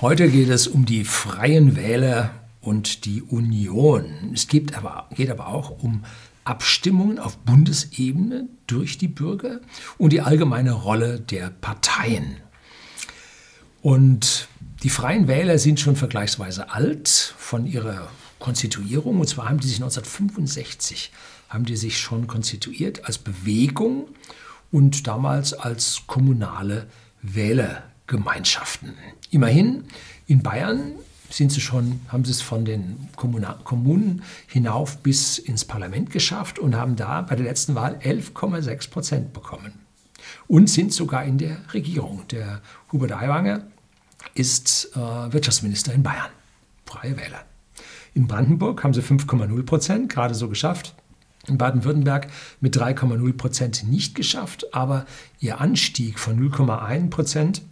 Heute geht es um die Freien Wähler und die Union. Es geht aber, geht aber auch um Abstimmungen auf Bundesebene durch die Bürger und die allgemeine Rolle der Parteien. Und die Freien Wähler sind schon vergleichsweise alt von ihrer Konstituierung. Und zwar haben die sich 1965 haben die sich schon konstituiert als Bewegung und damals als kommunale Wähler Gemeinschaften. Immerhin in Bayern sind sie schon, haben sie es von den Kommunen hinauf bis ins Parlament geschafft und haben da bei der letzten Wahl 11,6 Prozent bekommen. Und sind sogar in der Regierung. Der Hubert Aiwanger ist äh, Wirtschaftsminister in Bayern. Freie Wähler. In Brandenburg haben sie 5,0 Prozent, gerade so geschafft. In Baden-Württemberg mit 3,0 Prozent nicht geschafft, aber ihr Anstieg von 0,1 Prozent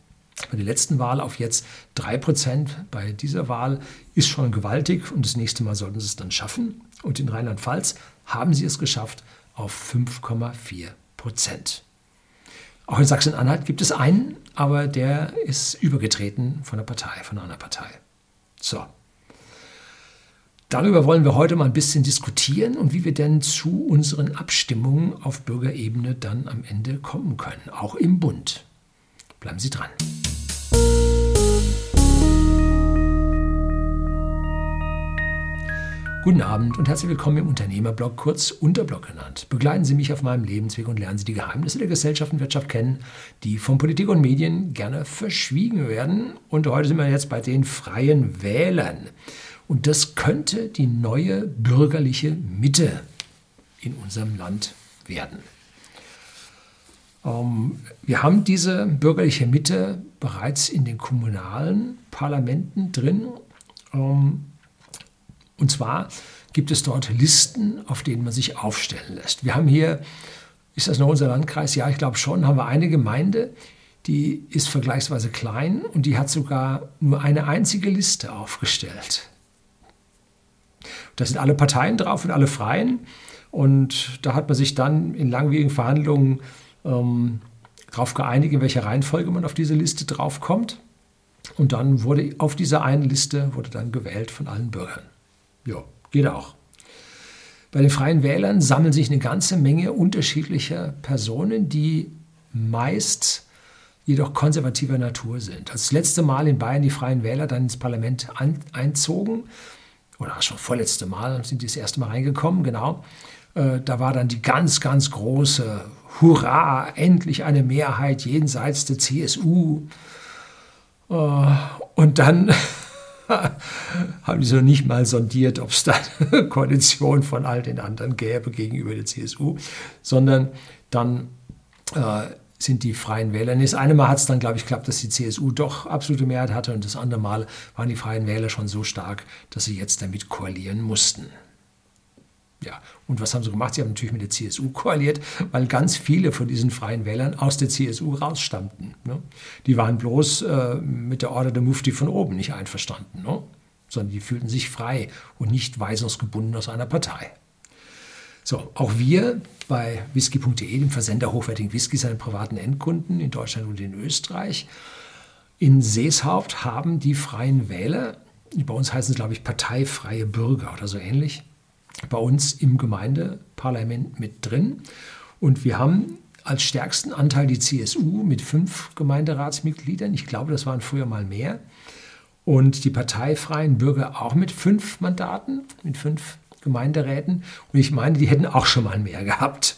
bei der letzten Wahl auf jetzt 3% bei dieser Wahl ist schon gewaltig und das nächste Mal sollten sie es dann schaffen. Und in Rheinland-Pfalz haben sie es geschafft auf 5,4%. Auch in Sachsen-Anhalt gibt es einen, aber der ist übergetreten von der Partei, von einer Partei. So. Darüber wollen wir heute mal ein bisschen diskutieren und wie wir denn zu unseren Abstimmungen auf Bürgerebene dann am Ende kommen können, auch im Bund. Bleiben Sie dran. Guten Abend und herzlich willkommen im Unternehmerblog, kurz Unterblog genannt. Begleiten Sie mich auf meinem Lebensweg und lernen Sie die Geheimnisse der Gesellschaft und Wirtschaft kennen, die von Politik und Medien gerne verschwiegen werden. Und heute sind wir jetzt bei den freien Wählern. Und das könnte die neue bürgerliche Mitte in unserem Land werden. Ähm, wir haben diese bürgerliche Mitte bereits in den kommunalen Parlamenten drin. Und zwar gibt es dort Listen, auf denen man sich aufstellen lässt. Wir haben hier, ist das noch unser Landkreis? Ja, ich glaube schon, haben wir eine Gemeinde, die ist vergleichsweise klein und die hat sogar nur eine einzige Liste aufgestellt. Da sind alle Parteien drauf und alle Freien. Und da hat man sich dann in langwierigen Verhandlungen ähm, darauf geeinigt, in welcher Reihenfolge man auf diese Liste draufkommt. Und dann wurde auf dieser einen Liste wurde dann gewählt von allen Bürgern. Ja, geht auch. Bei den freien Wählern sammeln sich eine ganze Menge unterschiedlicher Personen, die meist jedoch konservativer Natur sind. Als das letzte Mal in Bayern die freien Wähler dann ins Parlament an, einzogen, oder schon vorletzte Mal sind die das erste Mal reingekommen, genau, äh, da war dann die ganz, ganz große Hurra, endlich eine Mehrheit jenseits der CSU. Äh, und dann haben die so nicht mal sondiert, ob es da eine Koalition von all den anderen gäbe gegenüber der CSU, sondern dann äh, sind die Freien Wähler. Das eine Mal hat es dann, glaube ich, geklappt, dass die CSU doch absolute Mehrheit hatte und das andere Mal waren die Freien Wähler schon so stark, dass sie jetzt damit koalieren mussten. Ja, und was haben sie gemacht? Sie haben natürlich mit der CSU koaliert, weil ganz viele von diesen freien Wählern aus der CSU rausstammten. Ne? Die waren bloß äh, mit der Order der Mufti von oben nicht einverstanden, ne? sondern die fühlten sich frei und nicht weisungsgebunden aus einer Partei. So, auch wir bei whisky.de, dem Versender hochwertigen Whiskys an privaten Endkunden in Deutschland und in Österreich, in Seeshaupt haben die freien Wähler, bei uns heißen es, glaube ich, parteifreie Bürger oder so ähnlich, bei uns im Gemeindeparlament mit drin. Und wir haben als stärksten Anteil die CSU mit fünf Gemeinderatsmitgliedern. Ich glaube, das waren früher mal mehr. Und die parteifreien Bürger auch mit fünf Mandaten, mit fünf Gemeinderäten. Und ich meine, die hätten auch schon mal mehr gehabt.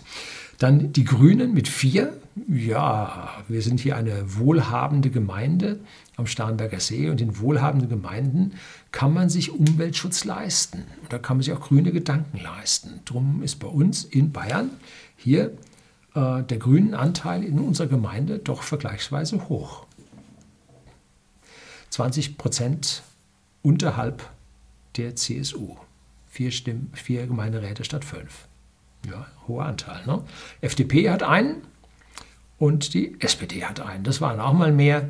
Dann die Grünen mit vier. Ja, wir sind hier eine wohlhabende Gemeinde am Starnberger See und in wohlhabenden Gemeinden kann man sich Umweltschutz leisten. Da kann man sich auch grüne Gedanken leisten. Drum ist bei uns in Bayern hier äh, der grünen Anteil in unserer Gemeinde doch vergleichsweise hoch. 20 Prozent unterhalb der CSU. Vier, Stimm vier Gemeinderäte statt fünf. Ja, hoher Anteil. Ne? FDP hat einen und die SPD hat einen. Das waren auch mal mehr.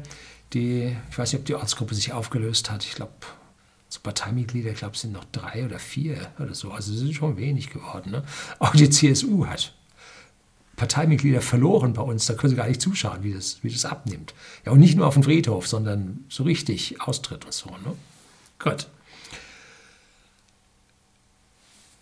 Die, ich weiß nicht, ob die Ortsgruppe sich aufgelöst hat. Ich glaube, so Parteimitglieder, ich glaube, es sind noch drei oder vier oder so. Also es ist schon wenig geworden. Ne? Auch die CSU hat Parteimitglieder verloren bei uns. Da können Sie gar nicht zuschauen, wie das, wie das abnimmt. Ja, und nicht nur auf dem Friedhof, sondern so richtig Austritt und so. Ne? Gut.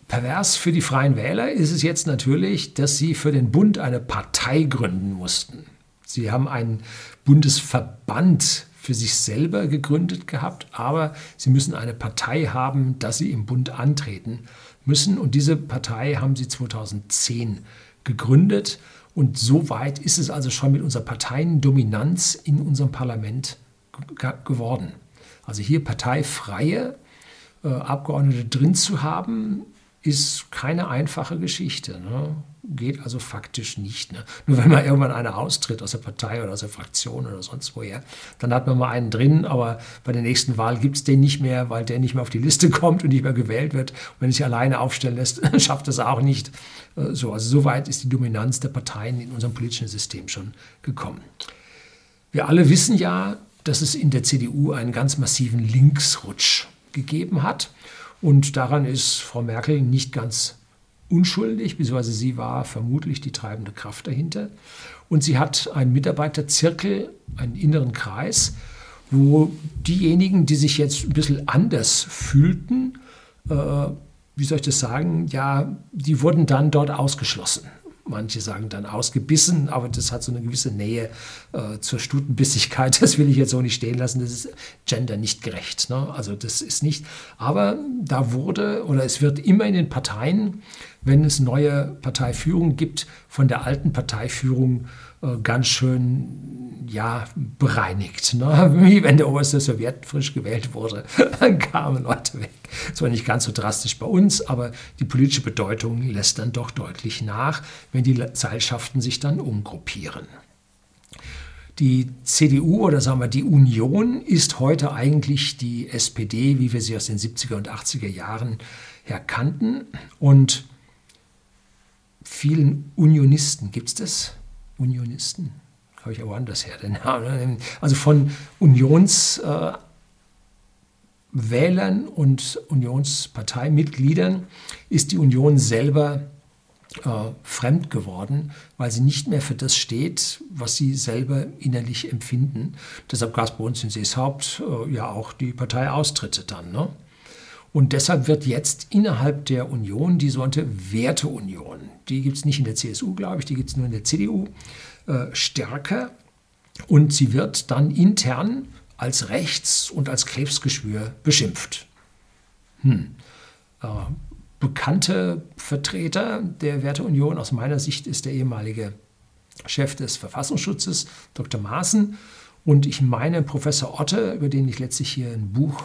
Pervers für die Freien Wähler ist es jetzt natürlich, dass sie für den Bund eine Partei gründen mussten. Sie haben einen Bundesverband für sich selber gegründet gehabt, aber sie müssen eine Partei haben, dass sie im Bund antreten müssen. Und diese Partei haben sie 2010 gegründet. Und so weit ist es also schon mit unserer Parteiendominanz in unserem Parlament geworden. Also hier parteifreie äh, Abgeordnete drin zu haben, ist keine einfache Geschichte. Ne? Geht also faktisch nicht. Ne? Nur wenn man irgendwann einer austritt aus der Partei oder aus der Fraktion oder sonst woher, dann hat man mal einen drin, aber bei der nächsten Wahl gibt es den nicht mehr, weil der nicht mehr auf die Liste kommt und nicht mehr gewählt wird. Und wenn er sich alleine aufstellen lässt, schafft das auch nicht. Äh, so, also so weit ist die Dominanz der Parteien in unserem politischen System schon gekommen. Wir alle wissen ja, dass es in der CDU einen ganz massiven Linksrutsch gegeben hat. Und daran ist Frau Merkel nicht ganz unschuldig, beziehungsweise sie war vermutlich die treibende Kraft dahinter. Und sie hat einen Mitarbeiterzirkel, einen inneren Kreis, wo diejenigen, die sich jetzt ein bisschen anders fühlten, äh, wie soll ich das sagen, ja, die wurden dann dort ausgeschlossen. Manche sagen dann ausgebissen, aber das hat so eine gewisse Nähe äh, zur Stutenbissigkeit. Das will ich jetzt so nicht stehen lassen. Das ist gender nicht gerecht. Ne? Also das ist nicht. Aber da wurde oder es wird immer in den Parteien, wenn es neue Parteiführung gibt, von der alten Parteiführung äh, ganz schön ja, bereinigt. Ne? Wie wenn der oberste Sowjet frisch gewählt wurde, dann kamen Leute weg. Zwar nicht ganz so drastisch bei uns, aber die politische Bedeutung lässt dann doch deutlich nach, wenn die Seilschaften sich dann umgruppieren. Die CDU oder sagen wir die Union ist heute eigentlich die SPD, wie wir sie aus den 70er und 80er Jahren her kannten. Und vielen Unionisten gibt es das? Unionisten? Habe ich aber anders her den Namen. Also von Unionswählern äh, und Unionsparteimitgliedern ist die Union selber äh, fremd geworden, weil sie nicht mehr für das steht, was sie selber innerlich empfinden. Deshalb gab es bei uns in Seeshaupt äh, ja auch die Parteiaustritte dann. Ne? Und deshalb wird jetzt innerhalb der Union die sogenannte Werteunion, die gibt es nicht in der CSU, glaube ich, die gibt es nur in der CDU, äh, stärker. Und sie wird dann intern als Rechts- und als Krebsgeschwür beschimpft. Hm. Äh, bekannte Vertreter der Werteunion aus meiner Sicht ist der ehemalige Chef des Verfassungsschutzes, Dr. Maaßen. Und ich meine, Professor Otte, über den ich letztlich hier ein Buch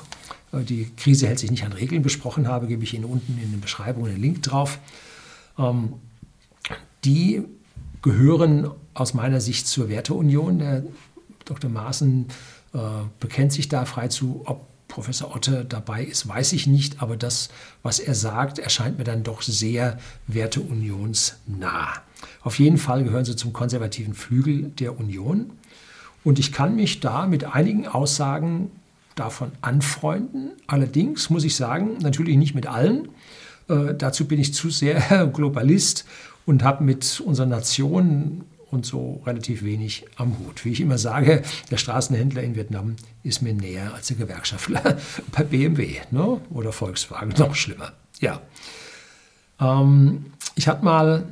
die Krise hält sich nicht an Regeln besprochen habe, gebe ich Ihnen unten in der Beschreibung einen Link drauf. Ähm, die gehören aus meiner Sicht zur Werteunion. Der Dr. Maaßen äh, bekennt sich da frei zu. Ob Professor Otte dabei ist, weiß ich nicht, aber das, was er sagt, erscheint mir dann doch sehr werteunionsnah. Auf jeden Fall gehören sie zum konservativen Flügel der Union. Und ich kann mich da mit einigen Aussagen davon anfreunden. Allerdings muss ich sagen, natürlich nicht mit allen. Äh, dazu bin ich zu sehr Globalist und habe mit unserer Nation und so relativ wenig am Hut. Wie ich immer sage, der Straßenhändler in Vietnam ist mir näher als der Gewerkschaftler bei BMW ne? oder Volkswagen, noch schlimmer. Ja. Ähm, ich hatte mal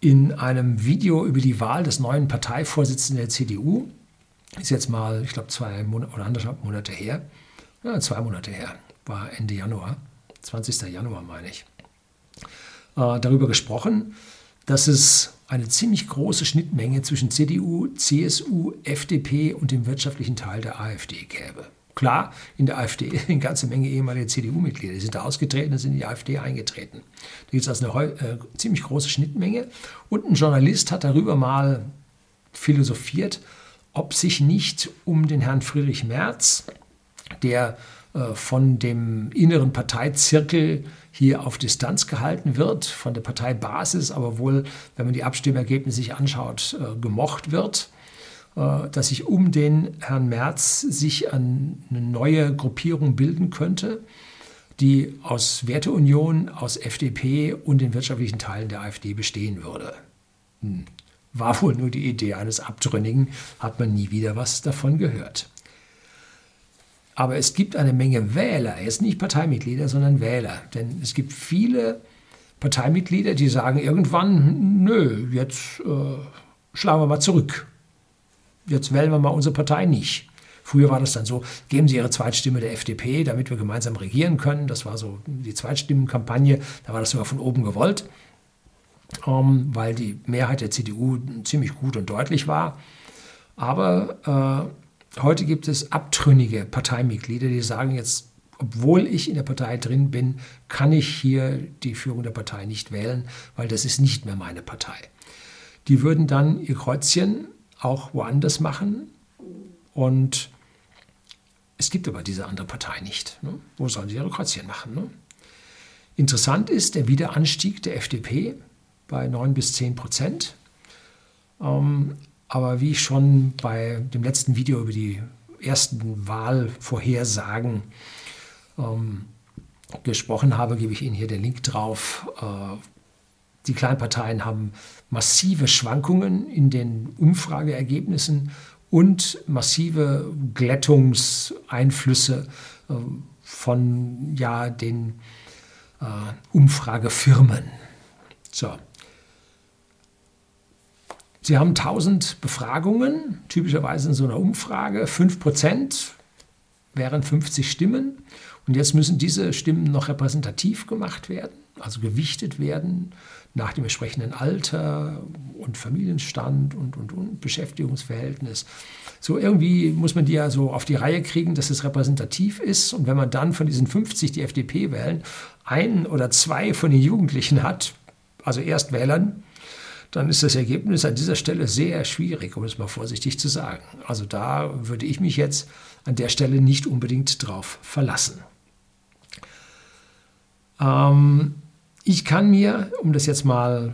in einem Video über die Wahl des neuen Parteivorsitzenden der CDU ist jetzt mal, ich glaube, zwei Monate oder anderthalb Monate her. Ja, zwei Monate her, war Ende Januar, 20. Januar meine ich. Äh, darüber gesprochen, dass es eine ziemlich große Schnittmenge zwischen CDU, CSU, FDP und dem wirtschaftlichen Teil der AfD gäbe. Klar, in der AfD eine ganze Menge ehemalige CDU-Mitglieder, die sind da ausgetreten sind in die AfD eingetreten. Da gibt es also eine äh, ziemlich große Schnittmenge. Und ein Journalist hat darüber mal philosophiert, ob sich nicht um den Herrn Friedrich Merz, der äh, von dem inneren Parteizirkel hier auf Distanz gehalten wird, von der Parteibasis, aber wohl, wenn man die Abstimmergebnisse sich anschaut, äh, gemocht wird, äh, dass sich um den Herrn Merz sich eine neue Gruppierung bilden könnte, die aus Werteunion, aus FDP und den wirtschaftlichen Teilen der AfD bestehen würde. Hm. War wohl nur die Idee eines Abtrünnigen, hat man nie wieder was davon gehört. Aber es gibt eine Menge Wähler, jetzt nicht Parteimitglieder, sondern Wähler. Denn es gibt viele Parteimitglieder, die sagen irgendwann, nö, jetzt äh, schlagen wir mal zurück. Jetzt wählen wir mal unsere Partei nicht. Früher war das dann so, geben Sie Ihre Zweitstimme der FDP, damit wir gemeinsam regieren können. Das war so die Zweitstimmenkampagne, da war das sogar von oben gewollt, weil die Mehrheit der CDU ziemlich gut und deutlich war. Aber äh, heute gibt es abtrünnige Parteimitglieder, die sagen jetzt, obwohl ich in der Partei drin bin, kann ich hier die Führung der Partei nicht wählen, weil das ist nicht mehr meine Partei. Die würden dann ihr Kreuzchen auch woanders machen und es gibt aber diese andere Partei nicht. Ne? Wo sollen sie ihre Kreuzchen machen? Ne? Interessant ist der Wiederanstieg der FDP bei 9 bis 10 Prozent. Ähm, aber wie ich schon bei dem letzten Video über die ersten Wahlvorhersagen ähm, gesprochen habe, gebe ich Ihnen hier den Link drauf. Äh, die Kleinparteien haben massive Schwankungen in den Umfrageergebnissen und massive Glättungseinflüsse äh, von ja, den äh, Umfragefirmen. So. Sie haben 1000 Befragungen, typischerweise in so einer Umfrage. 5% wären 50 Stimmen. Und jetzt müssen diese Stimmen noch repräsentativ gemacht werden, also gewichtet werden nach dem entsprechenden Alter und Familienstand und, und, und Beschäftigungsverhältnis. So irgendwie muss man die ja so auf die Reihe kriegen, dass es repräsentativ ist. Und wenn man dann von diesen 50, die FDP wählen, einen oder zwei von den Jugendlichen hat, also Erstwählern, dann ist das Ergebnis an dieser Stelle sehr schwierig, um es mal vorsichtig zu sagen. Also da würde ich mich jetzt an der Stelle nicht unbedingt drauf verlassen. Ähm, ich kann mir, um das jetzt mal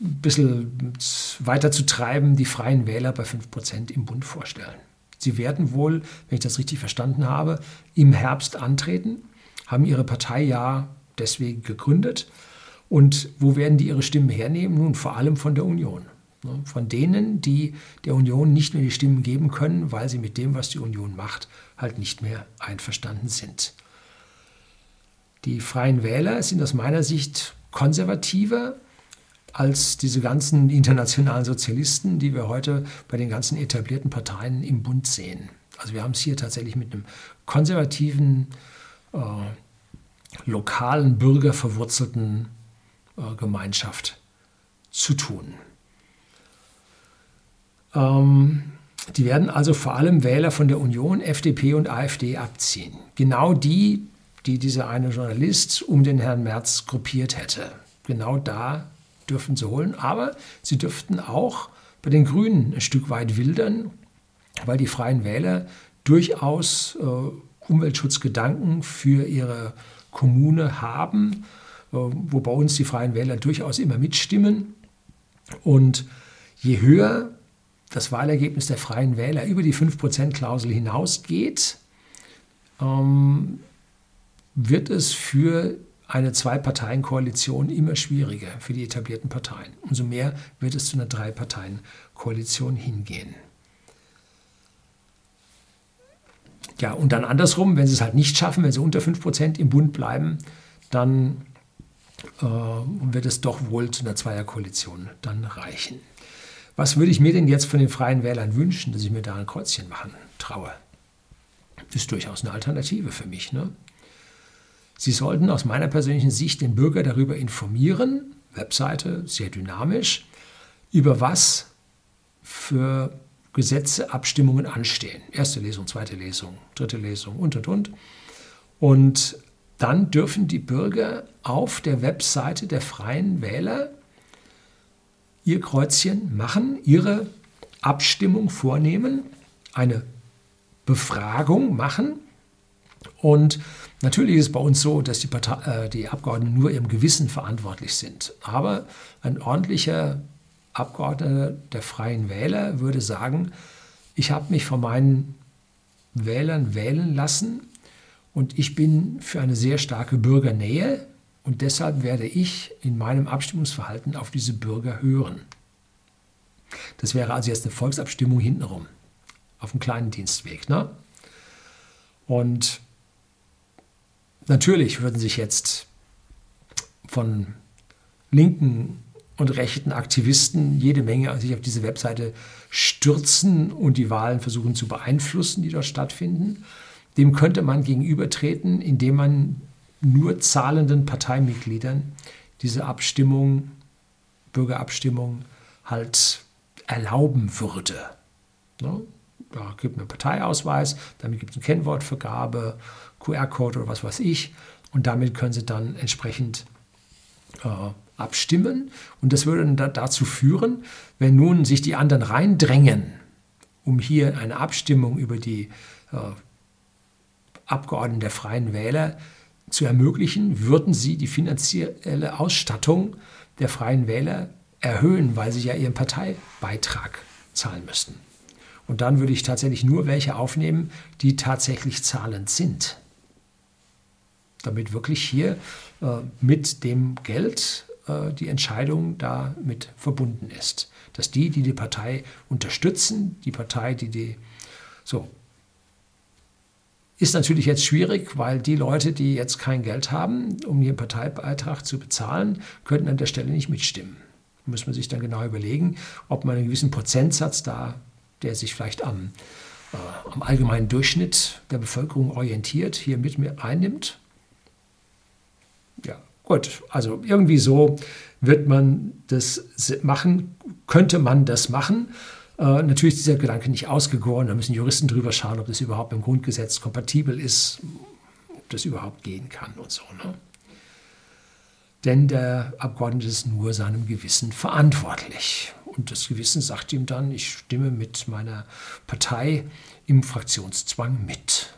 ein bisschen weiter zu treiben, die freien Wähler bei 5% im Bund vorstellen. Sie werden wohl, wenn ich das richtig verstanden habe, im Herbst antreten, haben ihre Partei ja deswegen gegründet. Und wo werden die ihre Stimmen hernehmen? Nun vor allem von der Union. Ne, von denen, die der Union nicht mehr die Stimmen geben können, weil sie mit dem, was die Union macht, halt nicht mehr einverstanden sind. Die freien Wähler sind aus meiner Sicht konservativer als diese ganzen internationalen Sozialisten, die wir heute bei den ganzen etablierten Parteien im Bund sehen. Also wir haben es hier tatsächlich mit einem konservativen, äh, lokalen, bürgerverwurzelten Gemeinschaft zu tun. Ähm, die werden also vor allem Wähler von der Union, FDP und AfD abziehen. Genau die, die dieser eine Journalist um den Herrn Merz gruppiert hätte. Genau da dürfen sie holen. Aber sie dürften auch bei den Grünen ein Stück weit wildern, weil die Freien Wähler durchaus äh, Umweltschutzgedanken für ihre Kommune haben, wo bei uns die Freien Wähler durchaus immer mitstimmen. Und je höher das Wahlergebnis der Freien Wähler über die 5%-Klausel hinausgeht, ähm, wird es für eine Zwei-Parteien-Koalition immer schwieriger für die etablierten Parteien. Umso mehr wird es zu einer Drei-Parteien-Koalition hingehen. Ja, und dann andersrum, wenn sie es halt nicht schaffen, wenn sie unter 5% im Bund bleiben, dann wird es doch wohl zu einer Zweierkoalition dann reichen. Was würde ich mir denn jetzt von den Freien Wählern wünschen, dass ich mir da ein Kreuzchen machen traue? Ist durchaus eine Alternative für mich. Ne? Sie sollten aus meiner persönlichen Sicht den Bürger darüber informieren, Webseite sehr dynamisch, über was für Gesetze, Abstimmungen anstehen. Erste Lesung, zweite Lesung, dritte Lesung und und und. Und dann dürfen die Bürger auf der Webseite der Freien Wähler ihr Kreuzchen machen, ihre Abstimmung vornehmen, eine Befragung machen und Natürlich ist es bei uns so, dass die, Partei, äh, die Abgeordneten nur ihrem Gewissen verantwortlich sind. Aber ein ordentlicher Abgeordneter der Freien Wähler würde sagen, ich habe mich von meinen Wählern wählen lassen und ich bin für eine sehr starke Bürgernähe und deshalb werde ich in meinem Abstimmungsverhalten auf diese Bürger hören. Das wäre also jetzt eine Volksabstimmung hintenrum, auf einem kleinen Dienstweg. Ne? Und natürlich würden sich jetzt von linken und rechten Aktivisten jede Menge sich auf diese Webseite stürzen und die Wahlen versuchen zu beeinflussen, die dort stattfinden. Dem könnte man gegenübertreten, indem man nur zahlenden Parteimitgliedern diese Abstimmung, Bürgerabstimmung halt erlauben würde. Ne? Da gibt einen Parteiausweis, damit gibt es eine Kennwortvergabe, QR-Code oder was weiß ich. Und damit können Sie dann entsprechend äh, abstimmen. Und das würde dann dazu führen, wenn nun sich die anderen reindrängen, um hier eine Abstimmung über die äh, Abgeordneten der Freien Wähler zu ermöglichen, würden sie die finanzielle Ausstattung der Freien Wähler erhöhen, weil sie ja ihren Parteibeitrag zahlen müssten. Und dann würde ich tatsächlich nur welche aufnehmen, die tatsächlich zahlend sind. Damit wirklich hier äh, mit dem Geld äh, die Entscheidung damit verbunden ist. Dass die, die die Partei unterstützen, die Partei, die die so ist natürlich jetzt schwierig, weil die Leute, die jetzt kein Geld haben, um ihren Parteibeitrag zu bezahlen, könnten an der Stelle nicht mitstimmen. Da muss man sich dann genau überlegen, ob man einen gewissen Prozentsatz da, der sich vielleicht am, äh, am allgemeinen Durchschnitt der Bevölkerung orientiert, hier mit einnimmt. Ja, gut, also irgendwie so wird man das machen, könnte man das machen. Äh, natürlich ist dieser Gedanke nicht ausgegoren, da müssen Juristen drüber schauen, ob das überhaupt im Grundgesetz kompatibel ist, ob das überhaupt gehen kann und so. Ne? Denn der Abgeordnete ist nur seinem Gewissen verantwortlich. Und das Gewissen sagt ihm dann, ich stimme mit meiner Partei im Fraktionszwang mit.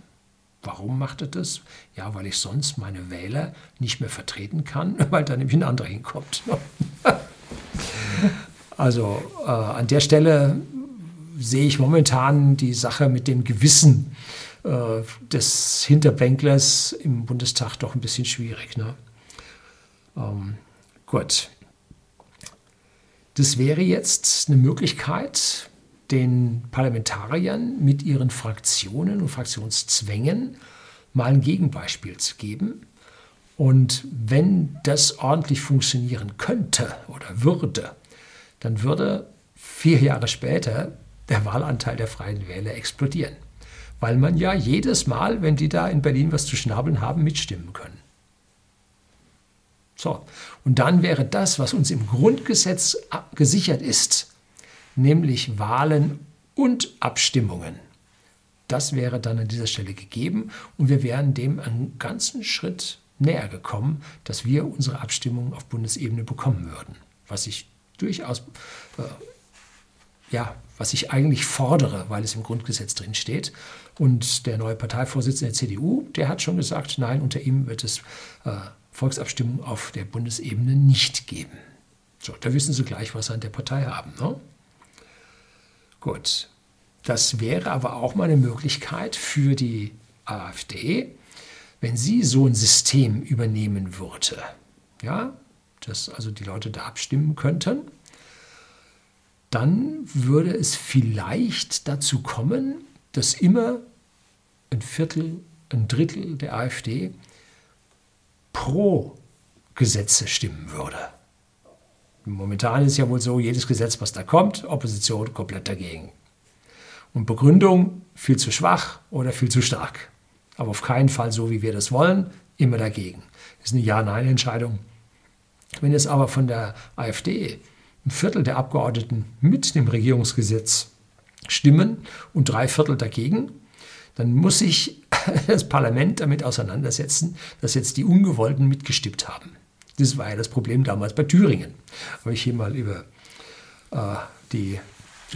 Warum macht er das? Ja, weil ich sonst meine Wähler nicht mehr vertreten kann, weil da nämlich ein anderer hinkommt. Also äh, an der Stelle sehe ich momentan die Sache mit dem Gewissen äh, des Hinterbänklers im Bundestag doch ein bisschen schwierig. Ne? Ähm, gut. Das wäre jetzt eine Möglichkeit, den Parlamentariern mit ihren Fraktionen und Fraktionszwängen mal ein Gegenbeispiel zu geben. Und wenn das ordentlich funktionieren könnte oder würde, dann würde vier Jahre später der Wahlanteil der Freien Wähler explodieren. Weil man ja jedes Mal, wenn die da in Berlin was zu schnabeln haben, mitstimmen können. So, und dann wäre das, was uns im Grundgesetz gesichert ist, nämlich Wahlen und Abstimmungen, das wäre dann an dieser Stelle gegeben und wir wären dem einen ganzen Schritt näher gekommen, dass wir unsere Abstimmung auf Bundesebene bekommen würden, was ich durchaus, äh, ja, was ich eigentlich fordere, weil es im Grundgesetz drin steht. Und der neue Parteivorsitzende der CDU, der hat schon gesagt, nein, unter ihm wird es äh, Volksabstimmung auf der Bundesebene nicht geben. So, da wissen Sie gleich, was Sie an der Partei haben. Ne? Gut, das wäre aber auch mal eine Möglichkeit für die AfD, wenn sie so ein System übernehmen würde. Ja, dass also die Leute da abstimmen könnten, dann würde es vielleicht dazu kommen, dass immer ein Viertel, ein Drittel der AfD pro Gesetze stimmen würde. Momentan ist ja wohl so, jedes Gesetz, was da kommt, Opposition komplett dagegen. Und Begründung viel zu schwach oder viel zu stark. Aber auf keinen Fall so, wie wir das wollen, immer dagegen. Das ist eine Ja-Nein-Entscheidung. Wenn es aber von der AfD ein Viertel der Abgeordneten mit dem Regierungsgesetz stimmen und drei Viertel dagegen, dann muss sich das Parlament damit auseinandersetzen, dass jetzt die Ungewollten mitgestimmt haben. Das war ja das Problem damals bei Thüringen. Habe ich hier mal über äh, die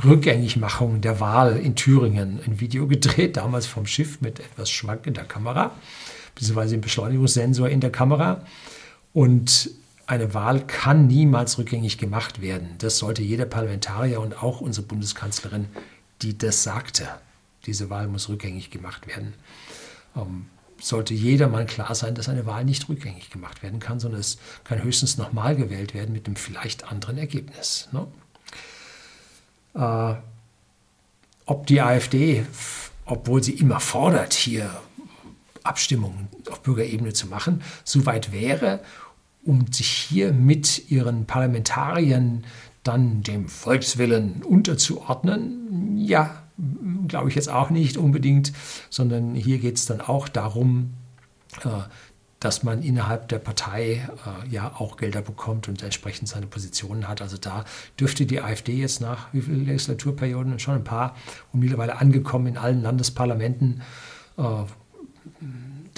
Rückgängigmachung der Wahl in Thüringen ein Video gedreht, damals vom Schiff mit etwas schwankender Kamera, beziehungsweise dem Beschleunigungssensor in der Kamera. Und eine Wahl kann niemals rückgängig gemacht werden. Das sollte jeder Parlamentarier und auch unsere Bundeskanzlerin, die das sagte. Diese Wahl muss rückgängig gemacht werden. Ähm, sollte jedermann klar sein, dass eine Wahl nicht rückgängig gemacht werden kann, sondern es kann höchstens nochmal gewählt werden mit einem vielleicht anderen Ergebnis. Ne? äh, ob die AfD, obwohl sie immer fordert, hier Abstimmungen auf Bürgerebene zu machen, so weit wäre, um sich hier mit ihren Parlamentariern dann dem Volkswillen unterzuordnen? Ja, glaube ich jetzt auch nicht unbedingt, sondern hier geht es dann auch darum, äh, dass man innerhalb der Partei äh, ja auch Gelder bekommt und entsprechend seine Positionen hat. Also da dürfte die AfD jetzt nach wie vielen Legislaturperioden schon ein paar und mittlerweile angekommen in allen Landesparlamenten äh,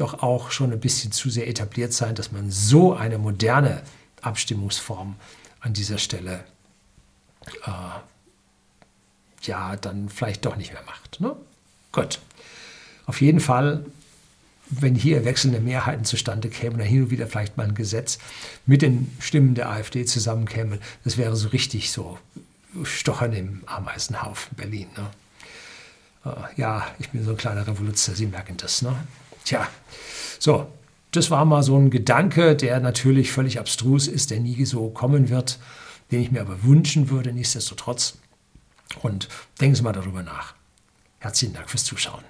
doch auch schon ein bisschen zu sehr etabliert sein, dass man so eine moderne Abstimmungsform an dieser Stelle äh, ja dann vielleicht doch nicht mehr macht. Ne? Gut. Auf jeden Fall wenn hier wechselnde Mehrheiten zustande kämen oder hin und wieder vielleicht mal ein Gesetz mit den Stimmen der AfD zusammenkäme, das wäre so richtig so Stochern im Ameisenhaufen Berlin. Ne? Äh, ja, ich bin so ein kleiner Revoluzer, Sie merken das. Ne? Tja, so, das war mal so ein Gedanke, der natürlich völlig abstrus ist, der nie so kommen wird, den ich mir aber wünschen würde, nichtsdestotrotz. Und denken Sie mal darüber nach. Herzlichen Dank fürs Zuschauen.